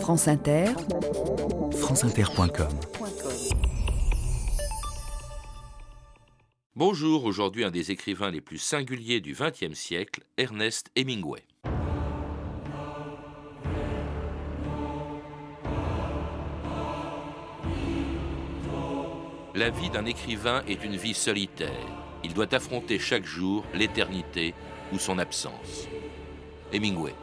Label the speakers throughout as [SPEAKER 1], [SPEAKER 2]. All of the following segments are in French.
[SPEAKER 1] France Inter,
[SPEAKER 2] franceinter.com
[SPEAKER 3] Bonjour, aujourd'hui un des écrivains les plus singuliers du XXe siècle, Ernest Hemingway. La vie d'un écrivain est une vie solitaire. Il doit affronter chaque jour l'éternité ou son absence. Hemingway.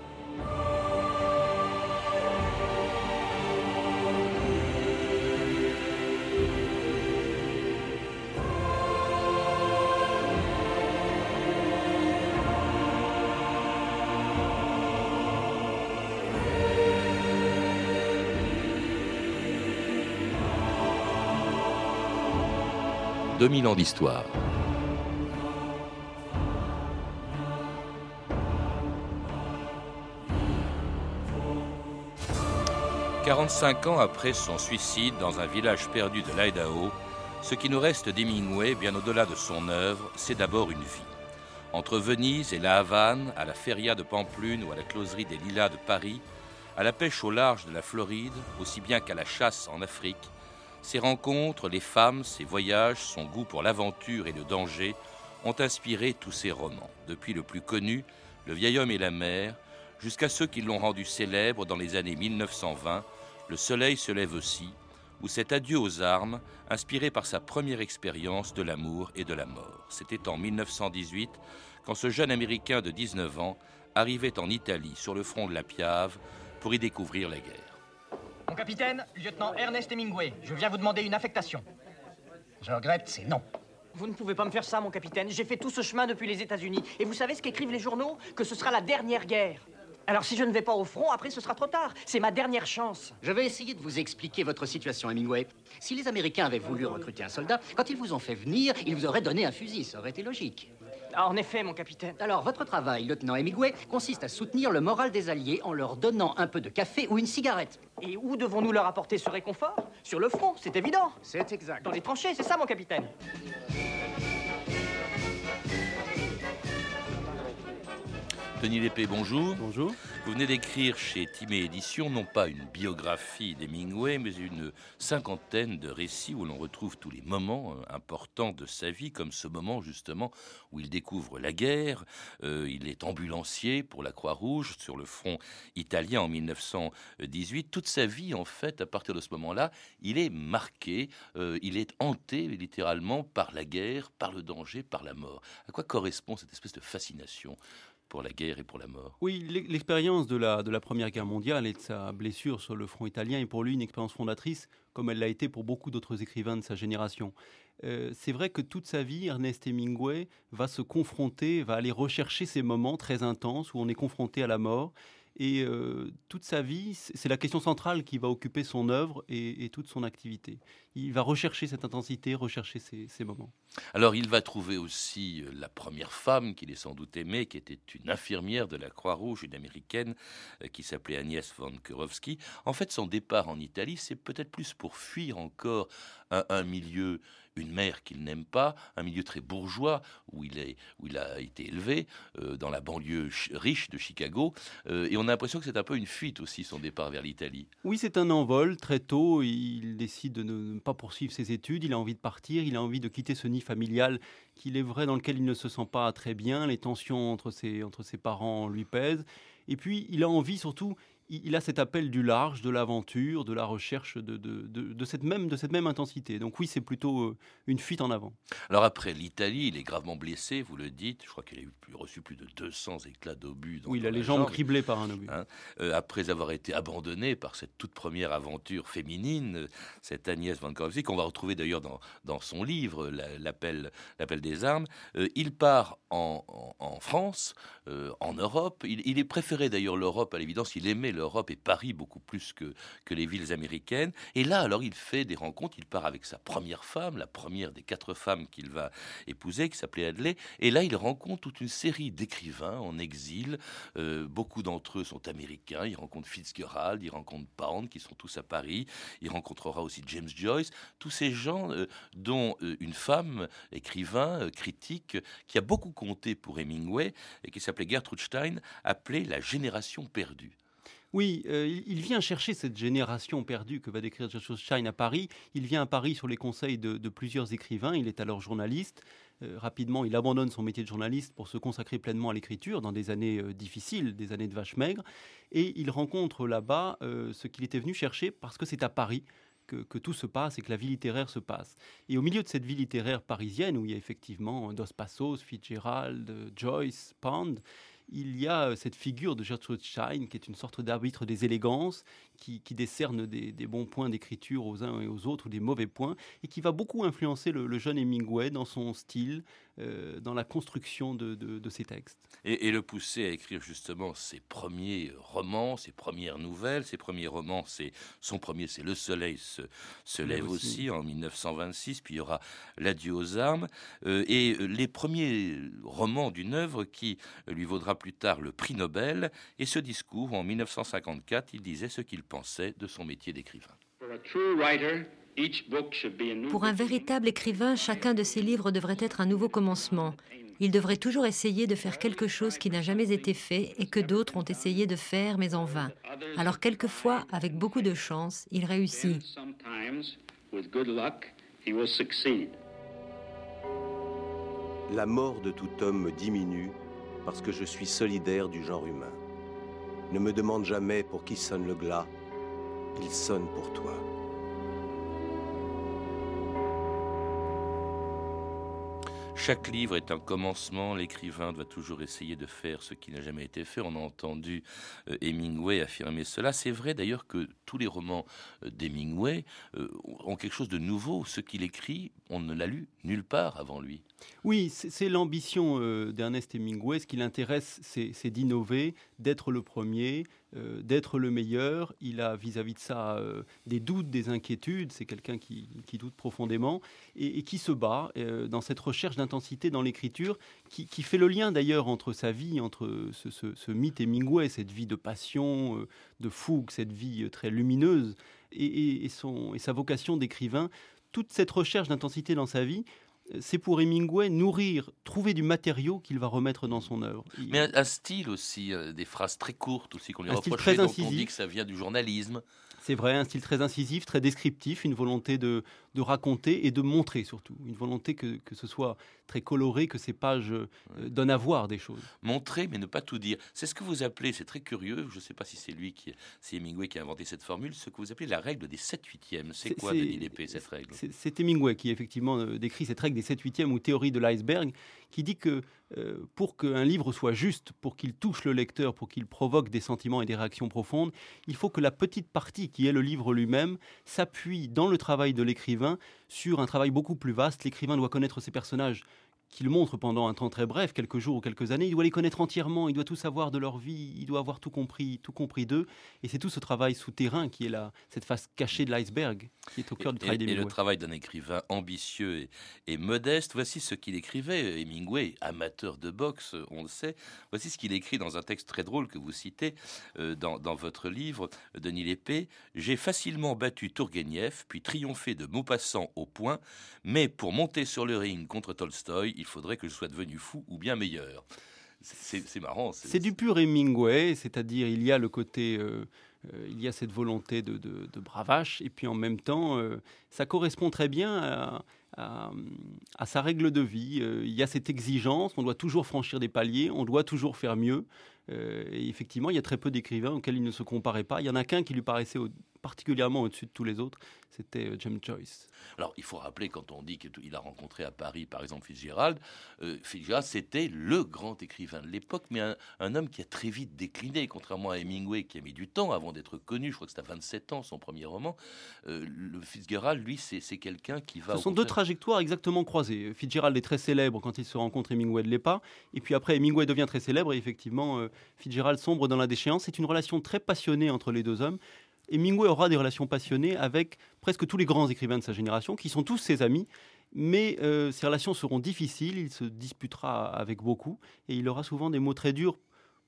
[SPEAKER 3] 2000 ans d'histoire. « 45 ans après son suicide dans un village perdu de l'Idaho, ce qui nous reste d'Hemingway, bien au-delà de son œuvre, c'est d'abord une vie. Entre Venise et la Havane, à la feria de Pamplune ou à la closerie des Lilas de Paris, à la pêche au large de la Floride, aussi bien qu'à la chasse en Afrique, ses rencontres, les femmes, ses voyages, son goût pour l'aventure et le danger ont inspiré tous ses romans, depuis le plus connu, Le vieil homme et la mer, jusqu'à ceux qui l'ont rendu célèbre dans les années 1920, Le soleil se lève aussi, ou cet adieu aux armes, inspiré par sa première expérience de l'amour et de la mort. C'était en 1918, quand ce jeune Américain de 19 ans arrivait en Italie sur le front de la Piave pour y découvrir la guerre.
[SPEAKER 4] Mon capitaine, lieutenant Ernest Hemingway, je viens vous demander une affectation. Je regrette, c'est non.
[SPEAKER 5] Vous ne pouvez pas me faire ça, mon capitaine. J'ai fait tout ce chemin depuis les États-Unis. Et vous savez ce qu'écrivent les journaux? Que ce sera la dernière guerre. Alors si je ne vais pas au front, après ce sera trop tard. C'est ma dernière chance.
[SPEAKER 6] Je vais essayer de vous expliquer votre situation, Hemingway. Si les Américains avaient voulu recruter un soldat, quand ils vous ont fait venir, ils vous auraient donné un fusil. Ça aurait été logique.
[SPEAKER 5] Ah, en effet, mon capitaine.
[SPEAKER 6] Alors, votre travail, lieutenant Hemingway, consiste à soutenir le moral des Alliés en leur donnant un peu de café ou une cigarette.
[SPEAKER 5] Et où devons-nous leur apporter ce réconfort? Sur le front, c'est évident.
[SPEAKER 6] C'est exact.
[SPEAKER 5] Dans les tranchées, c'est ça, mon capitaine.
[SPEAKER 3] Denis Lépée, bonjour.
[SPEAKER 7] Bonjour.
[SPEAKER 3] Vous venez d'écrire chez Timé Éditions non pas une biographie d'Hemingway, mais une cinquantaine de récits où l'on retrouve tous les moments euh, importants de sa vie, comme ce moment justement où il découvre la guerre. Euh, il est ambulancier pour la Croix-Rouge sur le front italien en 1918. Toute sa vie, en fait, à partir de ce moment-là, il est marqué, euh, il est hanté littéralement par la guerre, par le danger, par la mort. À quoi correspond cette espèce de fascination pour la guerre et pour la mort.
[SPEAKER 7] Oui, l'expérience de la, Première Guerre mondiale et de sa blessure sur le front italien est pour lui une expérience fondatrice, comme elle l'a été pour beaucoup d'autres écrivains de sa génération. Euh, c'est vrai que toute sa vie, Ernest Hemingway va se confronter, va aller rechercher ces moments très intenses où on est confronté à la mort et euh, toute sa vie, c'est la question centrale qui va occuper son œuvre et, toute son activité. Il va rechercher cette intensité, rechercher ces, moments.
[SPEAKER 3] Alors il va trouver aussi euh, la première femme qu'il est sans doute aimée, qui était une infirmière de la Croix-Rouge, une américaine, euh, qui s'appelait Agnès von Kurowski. En fait, son départ en Italie, c'est peut-être plus pour fuir encore un milieu une mère qu'il n'aime pas, un milieu très bourgeois où il, est, où il a été élevé, euh, dans la banlieue riche de Chicago. Euh, et on a l'impression que c'est un peu une fuite aussi, son départ vers l'Italie.
[SPEAKER 7] Oui, c'est un envol. Très tôt, il décide de ne pas poursuivre ses études. Il a envie de partir, il a envie de quitter ce nid familial qu'il est vrai dans lequel il ne se sent pas très bien. Les tensions entre ses, entre ses parents lui pèsent. Et puis, il a envie surtout, il a cet appel du large, de l'aventure, de la recherche de, de, cette même, de cette même intensité. Donc oui, c'est plutôt euh, une fuite en avant.
[SPEAKER 3] Alors après l'Italie, il est gravement blessé, vous le dites. Je crois qu'il a reçu plus de 200 éclats d'obus.
[SPEAKER 7] Oui, il a les jambes criblées par un obus.
[SPEAKER 3] Hein. Euh, après avoir été abandonné par cette toute première aventure féminine, cette Agnès Van qu'on va retrouver d'ailleurs dans, dans, son livre, L'appel des armes, euh, il part en, France, en Europe. Il, il est préféré d'ailleurs l'Europe à l'évidence, il aimait l'Europe et Paris beaucoup plus que, les villes américaines. Et là, alors, il fait des rencontres. Il part avec sa première femme, la première des quatre femmes qu'il va épouser, qui s'appelait Adley. Et là, il rencontre toute une série d'écrivains en exil. Euh, beaucoup d'entre eux sont américains. Il rencontre Fitzgerald, il rencontre Pound, qui sont tous à Paris. Il rencontrera aussi James Joyce. Tous ces gens, euh, dont euh, une femme, écrivain, critique, qui a beaucoup compté pour Hemingway et qui Gertrude Stein, appelée la génération perdue.
[SPEAKER 7] Oui, euh, il vient chercher cette génération perdue que va décrire Joshua Shine à Paris. Il vient à Paris sur les conseils de, plusieurs écrivains. Il est alors journaliste. Euh, rapidement, il abandonne son métier de journaliste pour se consacrer pleinement à l'écriture dans des années euh, difficiles, des années de vache maigre. Et il rencontre là-bas ce qu'il était venu chercher parce que c'est à Paris que, tout se passe et que la vie littéraire se passe. Et au milieu de cette vie littéraire parisienne, où il y a effectivement Dos Passos, Fitzgerald, Joyce, Pound, il y a euh, cette figure de Gertrude Stein, qui est une sorte d'arbitre des élégances, qui, décerne des, bons points d'écriture aux uns et aux autres, ou des mauvais points, et qui va beaucoup influencer le, jeune Hemingway dans son style, euh, dans la construction de, ses textes.
[SPEAKER 3] Et, le pousser à écrire justement ses premiers romans, ses premières nouvelles, ses premiers romans, c'est son premier, c'est Le Soleil se, lève aussi. en 1926, puis il y aura L'adieu aux armes, euh, et les premiers romans d'une œuvre qui lui vaudra plus tard le prix Nobel, et ce discours en 1954, il disait ce qu'il pensait de son métier d'écrivain.
[SPEAKER 1] Pour un véritable écrivain, chacun de ses livres devrait être un nouveau commencement. Il devrait toujours essayer de faire quelque chose qui n'a jamais été fait et que d'autres ont essayé de faire mais en vain. Alors quelquefois, avec beaucoup de chance, il réussit.
[SPEAKER 8] La mort de tout homme diminue parce que je suis solidaire du genre humain. Ne me demande jamais pour qui sonne le glas, il sonne pour toi.
[SPEAKER 3] Chaque livre est un commencement, l'écrivain doit toujours essayer de faire ce qui n'a jamais été fait. On a entendu euh, Hemingway affirmer cela. C'est vrai d'ailleurs que tous les romans euh, d'Hemingway euh, ont quelque chose de nouveau. Ce qu'il écrit, on ne l'a lu nulle part avant lui.
[SPEAKER 7] Oui, c'est l'ambition d'Ernest Hemingway. Ce qui l'intéresse, c'est d'innover, d'être le premier, euh, d'être le meilleur. Il a vis-à-vis de ça euh, des doutes, des inquiétudes. C'est quelqu'un qui, doute profondément et, qui se bat euh, dans cette recherche d'intensité dans l'écriture, qui, fait le lien d'ailleurs entre sa vie, entre ce, mythe Hemingway, cette vie de passion, de fougue, cette vie très lumineuse, et, et sa vocation d'écrivain. Toute cette recherche d'intensité dans sa vie c'est pour Hemingway nourrir, trouver du matériau qu'il va remettre dans son œuvre.
[SPEAKER 3] Mais un, style aussi, euh, des phrases très courtes aussi qu'on lui reproche, très dont on dit que ça vient du journalisme.
[SPEAKER 7] C'est vrai, un style très incisif, très descriptif, une volonté de, de raconter et de montrer surtout. Une volonté que, que ce soit très coloré, que ces pages euh, donnent à voir des choses.
[SPEAKER 3] Montrer, mais ne pas tout dire. C'est ce que vous appelez, c'est très curieux, je ne sais pas si c'est lui, qui, c'est Hemingway qui a inventé cette formule, ce que vous appelez la règle des 7 huitièmes. C'est quoi, Denis Lépée, cette règle?
[SPEAKER 7] C'est Hemingway qui effectivement euh, décrit cette règle des 7 huitièmes ou théorie de l'iceberg, qui dit que euh, pour qu'un livre soit juste, pour qu'il touche le lecteur, pour qu'il provoque des sentiments et des réactions profondes, il faut que la petite partie qui est le livre lui-même s'appuie dans le travail de l'écrivain sur un travail beaucoup plus vaste. L'écrivain doit connaître ses personnages qu'il montre pendant un temps très bref, quelques jours ou quelques années, il doit les connaître entièrement, il doit tout savoir de leur vie, il doit avoir tout compris, tout compris d'eux. Et c'est tout ce travail souterrain qui est là, cette face cachée de l'iceberg, qui est au cœur du travail
[SPEAKER 3] d'Hemingway. Et le travail d'un écrivain ambitieux et, modeste, voici ce qu'il écrivait. Hemingway, amateur de boxe, on le sait, voici ce qu'il écrit dans un texte très drôle que vous citez euh, dans, dans, votre livre, Denis Lépée. J'ai facilement battu Tourguenieff, puis triomphé de Maupassant au point, mais pour monter sur le ring contre Tolstoï, il faudrait que je sois devenu fou ou bien meilleur. C'est marrant.
[SPEAKER 7] C'est du pur Hemingway, c'est-à-dire il y a le côté, euh, euh, il y a cette volonté de, de, bravache, et puis en même temps, euh, ça correspond très bien à, à, sa règle de vie. il y a cette exigence, on doit toujours franchir des paliers, on doit toujours faire mieux. et effectivement, il y a très peu d'écrivains auxquels il ne se comparait pas. Il y en a qu'un qui lui paraissait particulièrement au-dessus de tous les autres, c'était euh, James Joyce.
[SPEAKER 3] Alors, il faut rappeler, quand on dit qu'il a rencontré à Paris, par exemple, Fitzgerald, euh, Fitzgerald, c'était le grand écrivain de l'époque, mais un, homme qui a très vite décliné, contrairement à Hemingway, qui a mis du temps avant d'être connu. Je crois que c'était à 27 ans, son premier roman. Euh, le Fitzgerald, lui, c'est quelqu'un qui va...
[SPEAKER 7] Ce sont deux trajectoires exactement croisées. Fitzgerald est très célèbre quand il se rencontre, Hemingway ne l'est pas. Et puis après, Hemingway devient très célèbre, et effectivement, Fitzgerald sombre dans la déchéance. C'est une relation très passionnée entre les deux hommes. Hemingway aura des relations passionnées avec presque tous les grands écrivains de sa génération, qui sont tous ses amis, mais euh, ces relations seront difficiles, il se disputera avec beaucoup, et il aura souvent des mots très durs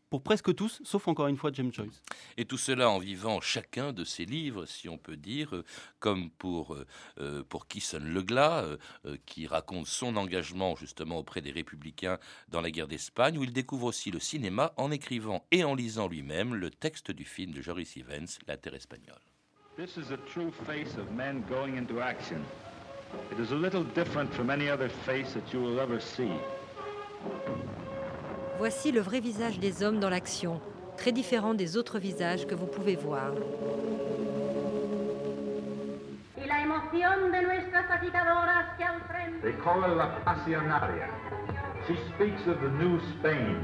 [SPEAKER 7] pour presque tous, sauf encore une fois James Joyce.
[SPEAKER 3] Et tout cela en vivant chacun de ses livres, si on peut dire, euh, comme pour, euh, euh, pour Kisson Leglas, qui raconte son engagement justement auprès des républicains dans la guerre d'Espagne, où il découvre aussi le cinéma en écrivant et en lisant lui-même le texte du film de Joris Evans, La Terre espagnole.
[SPEAKER 9] This is a true face of men going into action. It is a little different from any other face that you will ever see.
[SPEAKER 1] Voici le vrai visage des hommes dans l'action, très différent des autres visages que vous pouvez voir.
[SPEAKER 9] They call her la Pasionaria. She speaks of the new Spain.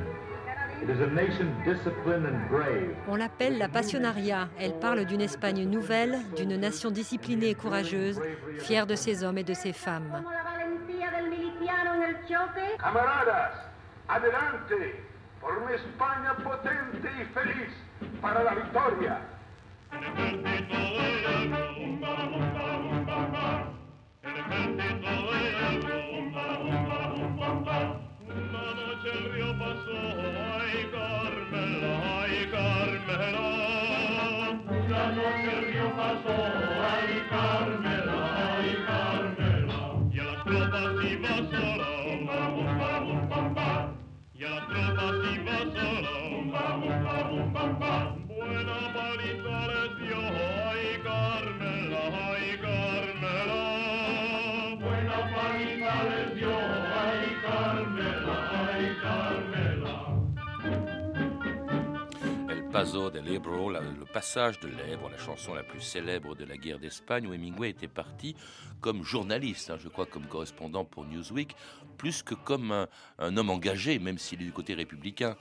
[SPEAKER 9] It is a nation disciplined and brave.
[SPEAKER 1] On l'appelle la Passionaria. Elle parle d'une Espagne nouvelle, d'une nation disciplinée et courageuse, fière de ses hommes et de ses femmes.
[SPEAKER 9] Camaradas, Adelante, por una España potente y feliz para la victoria.
[SPEAKER 10] Una noche el río pasó, ay Carmela, ay Carmela. Una noche el río pasó, ay
[SPEAKER 3] Le passage de l'Èbre, la chanson la plus célèbre de la guerre d'Espagne, où Hemingway était parti comme journaliste, hein, je crois comme correspondant pour Newsweek, plus que comme un homme engagé, même s'il est du côté républicain.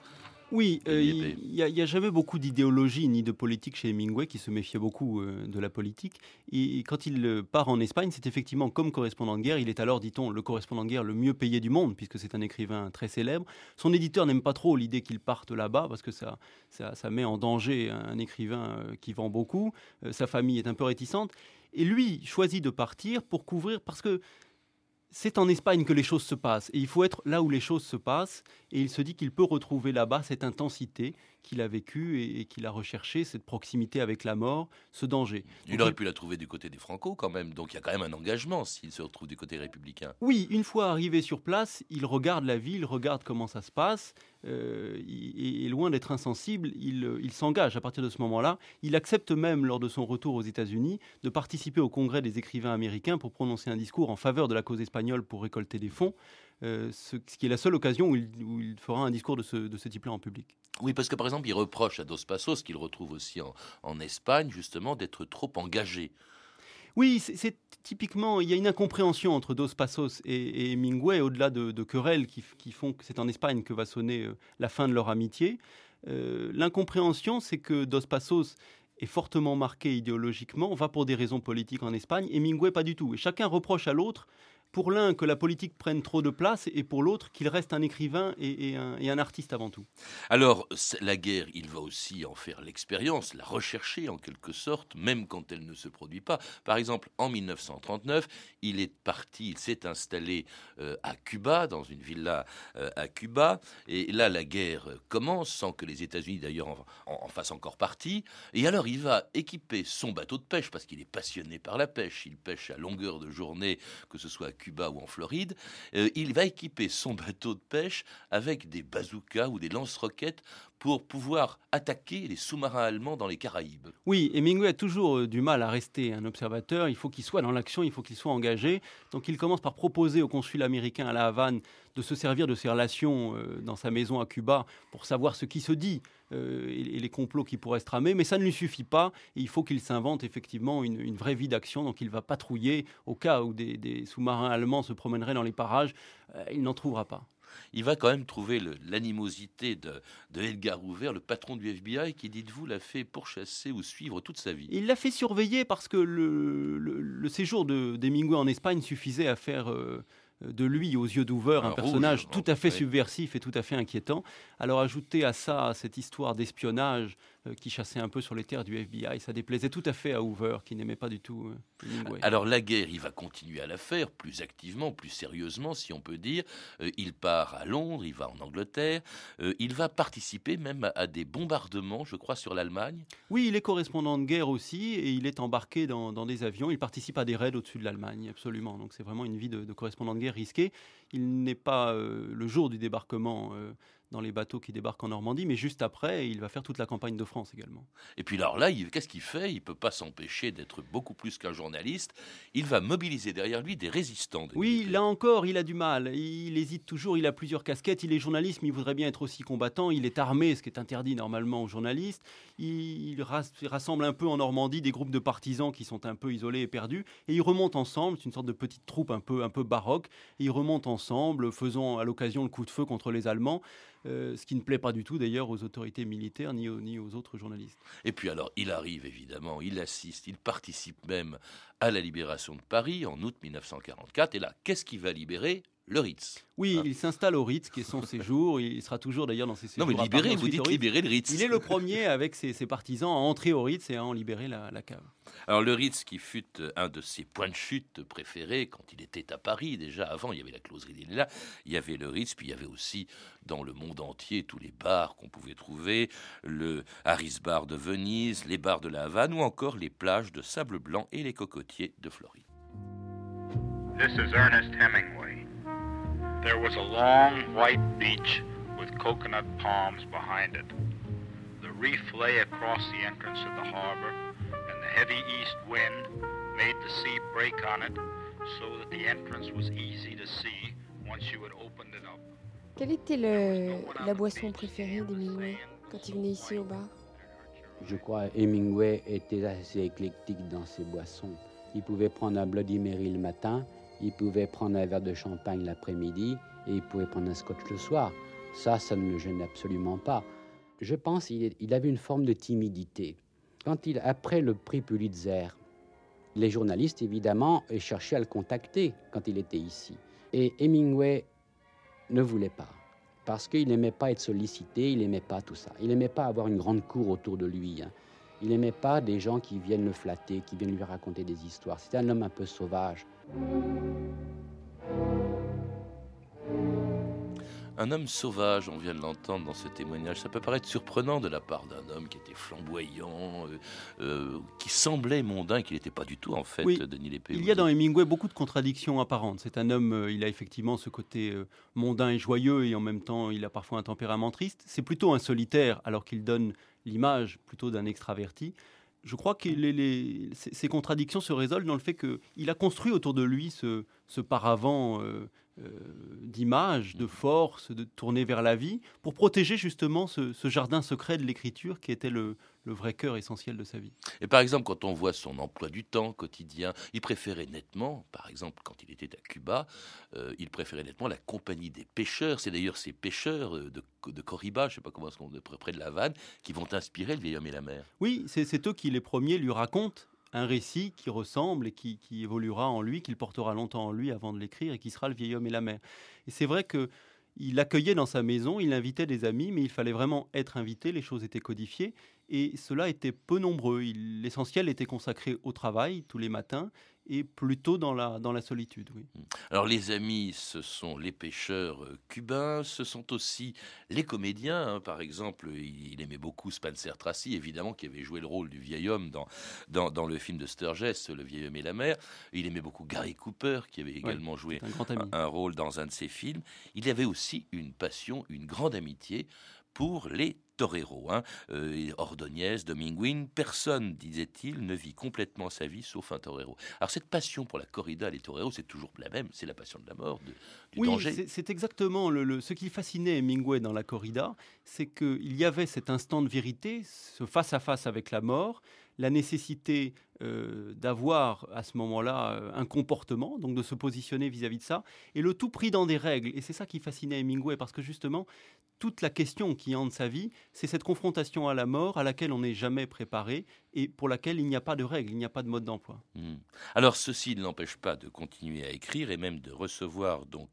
[SPEAKER 7] Oui, euh,
[SPEAKER 3] il était-
[SPEAKER 7] n'y a, a jamais beaucoup d'idéologie ni de politique chez Hemingway, qui se méfiait beaucoup euh, de la politique. Et quand il euh, part en Espagne, c'est effectivement comme correspondant de guerre. Il est alors, dit-on, le correspondant de guerre le mieux payé du monde, puisque c'est un écrivain très célèbre. Son éditeur n'aime pas trop l'idée qu'il parte là-bas, parce que ça, ça, ça met en danger un écrivain euh, qui vend beaucoup. Sa famille est un peu réticente. Et lui choisit de partir pour couvrir, parce que c'est en Espagne que les choses se passent. Et il faut être là où les choses se passent. Et il se dit qu'il peut retrouver là-bas cette intensité qu'il a vécue et, et qu'il a recherchée, cette proximité avec la mort, ce danger.
[SPEAKER 3] Il
[SPEAKER 7] Donc,
[SPEAKER 3] aurait pu la trouver du côté des Franco quand même, donc il y a quand même un engagement s'il se retrouve du côté républicain.
[SPEAKER 7] Oui, une fois arrivé sur place, il regarde la ville, il regarde comment ça se passe, euh, et, et loin d'être insensible, il, euh, il s'engage à partir de ce moment-là. Il accepte même, lors de son retour aux États-Unis, de participer au congrès des écrivains américains pour prononcer un discours en faveur de la cause espagnole pour récolter des fonds, euh, ce, ce qui est la seule occasion où il, où il fera un discours de ce, de ce type-là en public.
[SPEAKER 3] Oui, parce que par exemple, il reproche à Dos Passos, qu'il retrouve aussi en, en Espagne, justement, d'être trop engagé.
[SPEAKER 7] Oui, c'est- typiquement, il y a une incompréhension entre Dos Passos et, et Hemingway, au-delà de, de querelles qui font que c'est en Espagne que va sonner euh, la fin de leur amitié. Euh, L'incompréhension, c'est que Dos Passos est fortement marqué idéologiquement, va pour des raisons politiques en Espagne, et Hemingway pas du tout. Et chacun reproche à l'autre, pour l'un que la politique prenne trop de place, et pour l'autre qu'il reste un écrivain et, un, artiste avant tout.
[SPEAKER 3] Alors, la guerre, il va aussi en faire l'expérience, la rechercher en quelque sorte, même quand elle ne se produit pas. Par exemple, en 1939, il est parti, il s'est installé euh, à Cuba, dans une villa euh, à Cuba, et là, la guerre euh, commence, sans que les États-Unis d'ailleurs en fassent encore partie. Et alors, il va équiper son bateau de pêche, parce qu'il est passionné par la pêche, il pêche à longueur de journée, que ce soit à Cuba ou en Floride. Euh, il va équiper son bateau de pêche avec des bazookas ou des lance-roquettes pour pouvoir attaquer les sous-marins allemands dans les Caraïbes.
[SPEAKER 7] Oui, Hemingway a toujours euh, du mal à rester un observateur. Il faut qu'il soit dans l'action, il faut qu'il soit engagé. Donc il commence par proposer au consul américain à La Havane de se servir de ses relations euh, dans sa maison à Cuba pour savoir ce qui se dit euh, et, les complots qui pourraient se tramer. Mais ça ne lui suffit pas. Il faut qu'il s'invente effectivement une, vraie vie d'action. Donc il va patrouiller au cas où des, sous-marins allemands se promèneraient dans les parages. Il n'en trouvera pas.
[SPEAKER 3] Il va quand même trouver l'animosité de, de Edgar Hoover, le patron du FBI, qui, dites-vous, l'a fait pourchasser ou suivre toute sa vie.
[SPEAKER 7] Il l'a fait surveiller parce que le, le- le séjour de- d'Hemingway en Espagne suffisait à faire euh, de lui aux yeux d'Hoover, un, personnage tout à fait subversif et tout à fait inquiétant. Alors ajouter à ça cette histoire d'espionnage qui chassait un peu sur les terres du FBI. Ça déplaisait tout à fait à Hoover, qui n'aimait pas du tout euh, Hemingway.
[SPEAKER 3] Alors la guerre, il va continuer à la faire plus activement, plus sérieusement, si on peut dire. Euh, il part à Londres, il va en Angleterre, il va participer même à, des bombardements, je crois, sur l'Allemagne.
[SPEAKER 7] Oui, il est correspondant de guerre aussi, et il est embarqué dans, des avions. Il participe à des raids au-dessus de l'Allemagne, absolument. Donc c'est vraiment une vie de, correspondant de guerre risquée. Il n'est pas le jour du débarquement dans les bateaux qui débarquent en Normandie, mais juste après, il va faire toute la campagne de France également.
[SPEAKER 3] Et puis alors là, qu'est-ce qu'il fait? Il ne peut pas s'empêcher d'être beaucoup plus qu'un journaliste. Il va mobiliser derrière lui des résistants.
[SPEAKER 7] oui, là encore, il a du mal. Il hésite toujours, il a plusieurs casquettes. Il est journaliste, mais il voudrait bien être aussi combattant. Il est armé, ce qui est interdit normalement aux journalistes. Il, rassemble un peu en Normandie des groupes de partisans qui sont un peu isolés et perdus. Et ils remontent ensemble, c'est une sorte de petite troupe un peu, un peu baroque. Et ils remontent ensemble, faisant à l'occasion le coup de feu contre les Allemands. Euh, ce qui ne plaît pas du tout d'ailleurs aux autorités militaires ni aux, autres journalistes.
[SPEAKER 3] Et puis alors, il arrive évidemment, il assiste, il participe même à la libération de Paris en août 1944. Et là, qu'est-ce qui va libérer le Ritz.
[SPEAKER 7] Oui, ah. il s'installe au Ritz, qui est son séjour. Il sera toujours d'ailleurs dans ses séjours.
[SPEAKER 3] Non, mais libérer, vous dites libérer le Ritz.
[SPEAKER 7] Il est le premier avec ses, partisans à entrer au Ritz et à en libérer la, cave.
[SPEAKER 3] Alors le Ritz, qui fut un de ses points de chute préférés quand il était à Paris, déjà avant, il y avait la closerie là, il y avait le Ritz, puis il y avait aussi dans le monde entier tous les bars qu'on pouvait trouver, le Harris Bar de Venise, les bars de la Havane ou encore les plages de sable blanc et les cocotiers de Floride.
[SPEAKER 11] This is Ernest Hemingway. There was a long white beach with coconut palms behind it. The reef lay across the entrance of the harbor, and the heavy east wind made the sea break on it so that the entrance was easy to see once you had opened it up.
[SPEAKER 12] Quelle était le, la boisson préférée d'Hemingway quand il venait ici au bar?
[SPEAKER 13] Je crois Hemingway était assez éclectique dans ses boissons. Il pouvait prendre un Bloody Mary le matin, il pouvait prendre un verre de champagne l'après-midi et il pouvait prendre un scotch le soir. Ça, ça ne me gêne absolument pas. Je pense qu'il avait une forme de timidité. Quand il, après le prix Pulitzer, les journalistes, évidemment, cherchaient à le contacter quand il était ici. Et Hemingway ne voulait pas, parce qu'il n'aimait pas être sollicité, il n'aimait pas tout ça. Il n'aimait pas avoir une grande cour autour de lui. Hein. Il n'aimait pas des gens qui viennent le flatter, qui viennent lui raconter des histoires. C'était un homme un peu sauvage.
[SPEAKER 3] Un homme sauvage, on vient de l'entendre dans ce témoignage. Ça peut paraître surprenant de la part d'un homme qui était flamboyant, euh, euh, qui semblait mondain, qui n'était pas du tout en fait, Denis Lépée.
[SPEAKER 7] Il y a dans Hemingway beaucoup de contradictions apparentes. C'est un homme, euh, il a effectivement ce côté mondain et joyeux, et en même temps, il a parfois un tempérament triste. C'est plutôt un solitaire, alors qu'il donne l'image plutôt d'un extraverti je crois que ces, contradictions se résolvent dans le fait qu'il a construit autour de lui ce, paravent euh, euh, d'image, de force, de tourner vers la vie, pour protéger justement ce, jardin secret de l'écriture qui était le, le vrai cœur essentiel de sa vie.
[SPEAKER 3] Et par exemple, quand on voit son emploi du temps quotidien, il préférait nettement, par exemple, quand il était à Cuba, euh, il préférait nettement la compagnie des pêcheurs. C'est d'ailleurs ces pêcheurs euh, de, de Coriba, je ne sais pas comment est-ce qu'on près de la Havane, qui vont inspirer le vieil homme et la mer.
[SPEAKER 7] Oui, c'est eux qui les premiers lui racontent un récit qui ressemble et qui, qui évoluera en lui, qu'il portera longtemps en lui avant de l'écrire et qui sera le vieil homme et la mer. Et c'est vrai que il accueillait dans sa maison, il invitait des amis, mais il fallait vraiment être invité, les choses étaient codifiées, et cela était peu nombreux. L'essentiel était consacré au travail tous les matins, et plutôt dans la, dans la solitude. Oui. Mmh.
[SPEAKER 3] Alors les amis, ce sont les pêcheurs euh, cubains, ce sont aussi les comédiens. Hein. Par exemple, il, aimait beaucoup Spencer Tracy, évidemment, qui avait joué le rôle du vieil homme dans, dans, dans le film de Sturges, Le vieil homme et la mer. Il aimait beaucoup Gary Cooper, qui avait également joué un, un rôle dans un de ses films. Il avait aussi une passion, une grande amitié pour les toreros. Hein. Euh, Ordonez, Dominguin, personne, disait-il, ne vit complètement sa vie sauf un torero. Alors cette passion pour la corrida, les toreros, c'est toujours la même, c'est la passion de la mort, de, du
[SPEAKER 7] oui, c'est exactement le, ce qui fascinait Hemingway dans la corrida, c'est qu'il y avait cet instant de vérité, ce face à face avec la mort, la nécessité euh, d'avoir à ce moment-là euh, un comportement, donc de se positionner vis-à-vis de ça, et le tout pris dans des règles. Et c'est ça qui fascinait Hemingway, parce que justement, toute la question qui hante sa vie, c'est cette confrontation à la mort à laquelle on n'est jamais préparé et pour laquelle il n'y a pas de règles, il n'y a pas de mode d'emploi.
[SPEAKER 3] Hmm. Alors ceci ne l'empêche pas de continuer à écrire et même de recevoir donc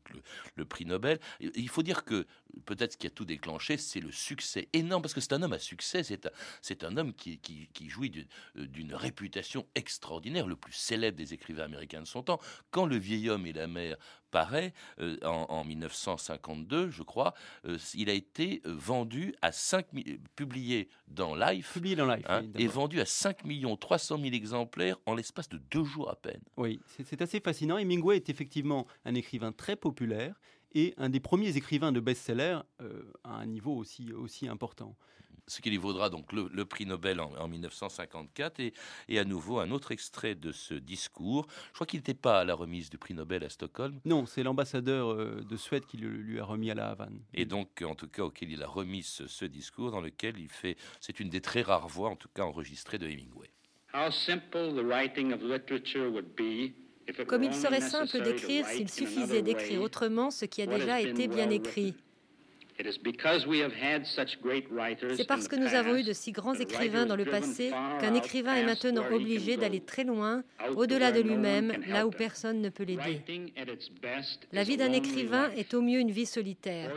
[SPEAKER 3] le, prix Nobel. Il faut dire que peut-être ce qui a tout déclenché, c'est le succès énorme, parce que c'est un homme à succès, c'est un, un homme qui, jouit d'une réputation extraordinaire, le plus célèbre des écrivains américains de son temps. Quand Le vieil homme et la mer paraît euh, en, 1952, je crois, euh, il a été euh, vendu à 5 publié dans Life,
[SPEAKER 7] publié dans Life
[SPEAKER 3] hein, et vendu à 5 300 000 exemplaires en l'espace de deux jours à peine.
[SPEAKER 7] Oui, c'est assez fascinant. Hemingway est effectivement un écrivain très populaire et un des premiers écrivains de best-seller à un niveau aussi, aussi important
[SPEAKER 3] ce qui lui vaudra donc le, prix Nobel en, 1954 et, et, à nouveau un autre extrait de ce discours. Je crois qu'il n'était pas à la remise du prix Nobel à Stockholm.
[SPEAKER 7] Non, c'est l'ambassadeur euh, de Suède qui lui a remis à la Havane.
[SPEAKER 3] Et donc, en tout cas, auquel il a remis ce, discours dans lequel il fait, c'est une des très rares voix, en tout cas enregistrées de Hemingway.
[SPEAKER 1] Comme il serait simple d'écrire s'il suffisait d'écrire autrement ce qui a déjà été bien écrit. C'est parce que nous avons eu de si grands écrivains dans le passé qu'un écrivain est maintenant obligé d'aller très loin, au-delà de lui-même, là où personne ne peut l'aider. La vie d'un écrivain est au mieux une vie solitaire.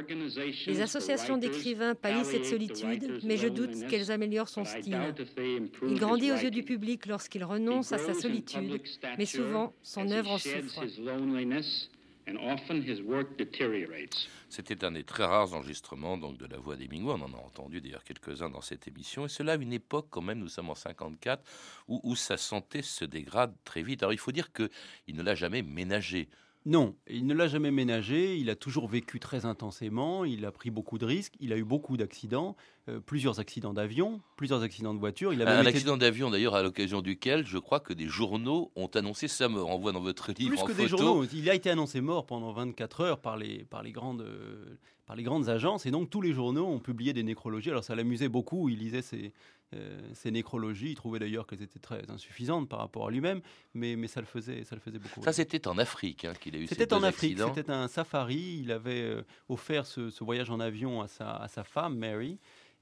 [SPEAKER 1] Les associations d'écrivains pallient cette solitude, mais je doute qu'elles améliorent son style. Il grandit aux yeux du public lorsqu'il renonce à sa solitude, mais souvent son œuvre en souffre.
[SPEAKER 3] C'était un des très rares enregistrements donc, de la voix d'Hemingway. On en a entendu d'ailleurs quelques-uns dans cette émission. Et cela à une époque, quand même, nous sommes en 54, où, où sa santé se dégrade très vite. Alors il faut dire qu'il ne l'a jamais ménagé.
[SPEAKER 7] Non, il ne l'a jamais ménagé, il a toujours vécu très intensément, il a pris beaucoup de risques, il a eu beaucoup d'accidents, euh, plusieurs accidents d'avion, plusieurs accidents de voiture.
[SPEAKER 3] Il a un accident d'avion d'ailleurs à l'occasion duquel je crois que des journaux ont annoncé sa mort. On voit dans votre livre
[SPEAKER 7] Plus que des journaux, il a été annoncé mort pendant 24 heures par les, par les grandes... par les grandes agences et donc tous les journaux ont publié des nécrologies. Alors ça l'amusait beaucoup, il lisait ces, euh, ces nécrologies. Il trouvait d'ailleurs qu'elles étaient très insuffisantes par rapport à lui-même, mais, mais ça, le faisait, ça le faisait beaucoup.
[SPEAKER 3] Ça, c'était en Afrique hein, qu'il a eu
[SPEAKER 7] C'était en Afrique, c'était un safari. Il avait euh, offert ce, ce, voyage en avion à sa, à sa femme, Mary.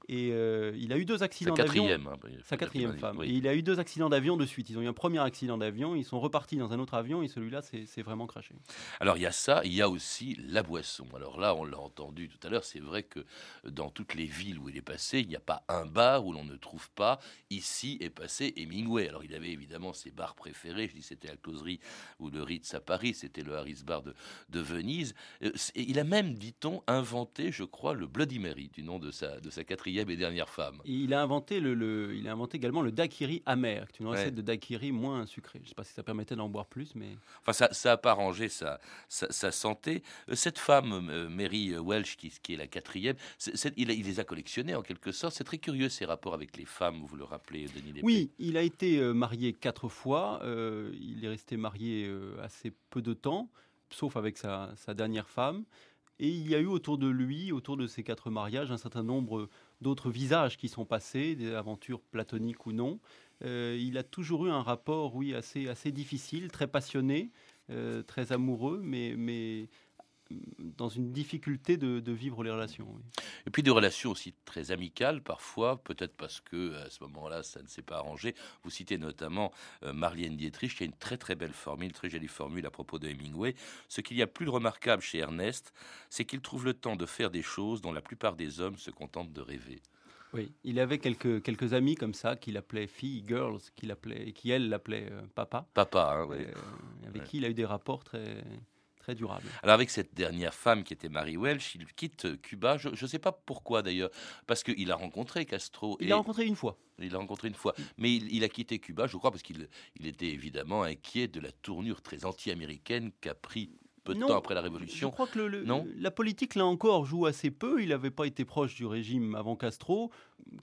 [SPEAKER 7] Et euh, il a eu deux accidents d'avion.
[SPEAKER 3] Hein,
[SPEAKER 7] sa quatrième femme. Et il a eu deux accidents d'avion de suite. Ils ont eu un premier accident d'avion, ils sont repartis dans un autre avion et celui-là, c'est vraiment craché.
[SPEAKER 3] Alors il y a ça, il y a aussi la boisson. Alors là, on l'a entendu tout à l'heure, c'est vrai que dans toutes les villes où il est passé, il n'y a pas un bar où l'on ne trouve pas ici est passé Hemingway. Alors il avait évidemment ses bars préférés. Je dis c'était la closerie ou le Ritz à Paris, c'était le Harris Bar de, de Venise. Euh, et il a même, dit-on, inventé, je crois, le Bloody Mary du nom de sa, de sa quatrième et dernière femme.
[SPEAKER 7] Il a inventé, le, il a inventé également le daiquiri amer, qui est une recette de daiquiri moins sucré. Je ne sais pas si ça permettait d'en boire plus, mais...
[SPEAKER 3] Enfin, ça n'a pas rangé sa, sa, santé. Euh, cette femme, euh, Mary Welsh, qui, qui est la quatrième, il, les a collectionnés en quelque sorte. C'est très curieux ces rapports avec les femmes, vous le rappelez, Denis Lépée.
[SPEAKER 7] Oui, il a été euh, marié quatre fois. il est resté marié assez peu de temps, sauf avec sa, sa dernière femme. Et il y a eu autour de lui, autour de ces quatre mariages, un certain nombre d'autres visages qui sont passés, des aventures platoniques ou non. Euh, il a toujours eu un rapport, oui, assez, assez difficile, très passionné, euh, très amoureux, mais, mais dans une difficulté de, vivre les relations.
[SPEAKER 3] Et puis des relations aussi très amicales parfois, peut-être parce que à ce moment-là ça ne s'est pas arrangé. Vous citez notamment euh, Marlène Dietrich qui a une très très belle formule, très jolie formule à propos de Hemingway. Ce qu'il y a plus de remarquable chez Ernest, c'est qu'il trouve le temps de faire des choses dont la plupart des hommes se contentent de rêver.
[SPEAKER 7] Oui, il avait quelques, quelques amis comme ça qu'il appelait filles, girls, qu'il appelait, qui elle l'appelait euh, papa.
[SPEAKER 3] Papa, hein, oui.
[SPEAKER 7] Euh, avec qui il a eu des rapports très, durable.
[SPEAKER 3] Alors avec cette dernière femme qui était Marie Welch, il quitte Cuba. Je ne sais pas pourquoi d'ailleurs, parce qu'il a rencontré Castro.
[SPEAKER 7] Il l'a rencontré une fois.
[SPEAKER 3] Il l'a rencontré une fois. Mais il, a quitté Cuba, je crois, parce qu'il il était évidemment inquiet de la tournure très anti-américaine qu'a pris peu de temps après la Révolution.
[SPEAKER 7] Je crois que le, non la politique, là encore, joue assez peu. Il n'avait pas été proche du régime avant Castro.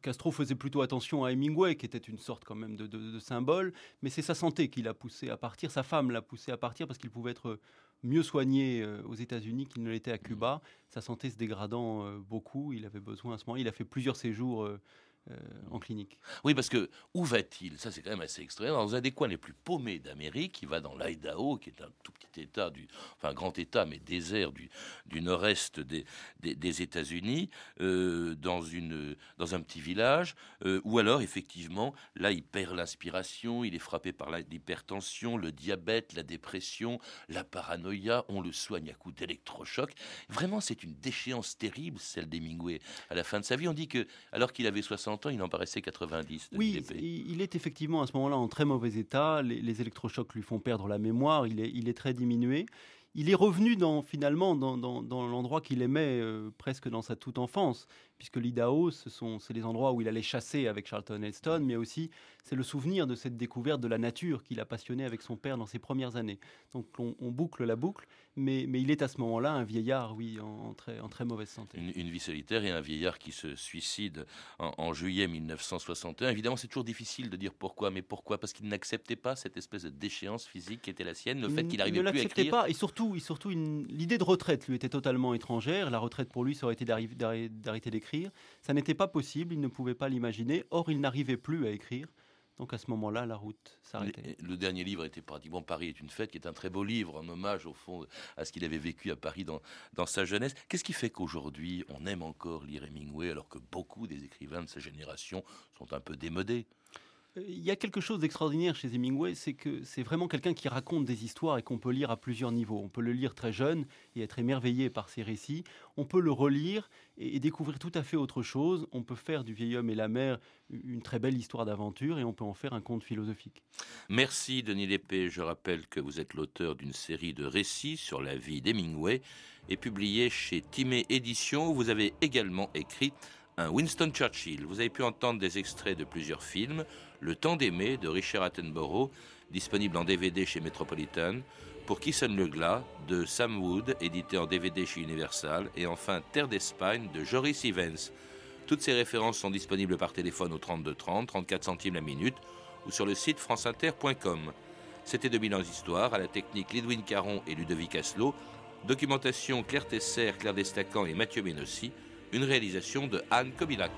[SPEAKER 7] Castro faisait plutôt attention à Hemingway, qui était une sorte quand même de, de symbole. Mais c'est sa santé qui l'a poussé à partir. Sa femme l'a poussé à partir parce qu'il pouvait être mieux soigné euh, aux États-Unis qu'il ne l'était à Cuba. Sa santé se dégradant euh, beaucoup, il avait besoin à ce moment. Il a fait plusieurs séjours euh, clinique.
[SPEAKER 3] Oui, parce que où va-t-il? Ça, c'est quand même assez extraordinaire. Dans un des coins les plus paumés d'Amérique, il va dans l'Idaho, qui est un tout petit État, du, enfin grand État, mais désert du, du nord-est des, États-Unis, euh, dans, dans un petit village, euh, où alors, effectivement, là, il perd l'inspiration, il est frappé par l'hypertension, le diabète, la dépression, la paranoïa, on le soigne à coups d'électrochoc. Vraiment, c'est une déchéance terrible, celle d'Hemingway. À la fin de sa vie, on dit que, alors qu'il avait 60 il en paraissait 90.
[SPEAKER 7] Oui, il est effectivement à ce moment-là en très mauvais état. Les, électrochocs lui font perdre la mémoire. Il est, il est très diminué. Il est revenu dans, finalement dans, l'endroit qu'il aimait euh, presque dans sa toute enfance, puisque l'Idaho, ce sont c'est les endroits où il allait chasser avec Charlton Heston, mais aussi c'est le souvenir de cette découverte de la nature qu'il a passionné avec son père dans ses premières années. Donc on, boucle la boucle, mais, mais, il est à ce moment-là un vieillard, oui, en, très, en très mauvaise santé.
[SPEAKER 3] Une, vie solitaire et un vieillard qui se suicide en, juillet 1961. Évidemment, c'est toujours difficile de dire pourquoi, mais pourquoi? Parce qu'il n'acceptait pas cette espèce de déchéance physique qui était la sienne, le fait qu'il n'arrivait plus à écrire.
[SPEAKER 7] pas, et surtout, et surtout l'idée de retraite lui était totalement étrangère. La retraite pour lui, ça aurait été d'arrêter d'écrire ça n'était pas possible, il ne pouvait pas l'imaginer. Or, il n'arrivait plus à écrire. Donc à ce moment-là, la route s'arrêtait.
[SPEAKER 3] Le, dernier livre était pratiquement Paris est une fête, qui est un très beau livre, en hommage au fond à ce qu'il avait vécu à Paris dans, dans sa jeunesse. Qu'est-ce qui fait qu'aujourd'hui on aime encore lire Hemingway alors que beaucoup des écrivains de sa génération sont un peu démodés?
[SPEAKER 7] Il y a quelque chose d'extraordinaire chez Hemingway, c'est que c'est vraiment quelqu'un qui raconte des histoires et qu'on peut lire à plusieurs niveaux. On peut le lire très jeune et être émerveillé par ses récits. On peut le relire et, découvrir tout à fait autre chose. On peut faire du vieil homme et la mer une très belle histoire d'aventure et on peut en faire un conte philosophique.
[SPEAKER 3] Merci Denis Lépée. Je rappelle que vous êtes l'auteur d'une série de récits sur la vie d'Hemingway et publié chez Timé Éditions. Vous avez également écrit un Winston Churchill. Vous avez pu entendre des extraits de plusieurs films. Le temps d'aimer de Richard Attenborough, disponible en DVD chez Metropolitan. Pour Qui sonne le glas de Sam Wood, édité en DVD chez Universal. Et enfin Terre d'Espagne de Joris Evans. Toutes ces références sont disponibles par téléphone au 32 30, 34 centimes la minute ou sur le site franceinter.com. C'était 2000 ans d'histoire à la technique Lidwin Caron et Ludovic Asselot. Documentation Claire Tesser, Claire Destacan et Mathieu Ménossi une réalisation de Anne Kobilac.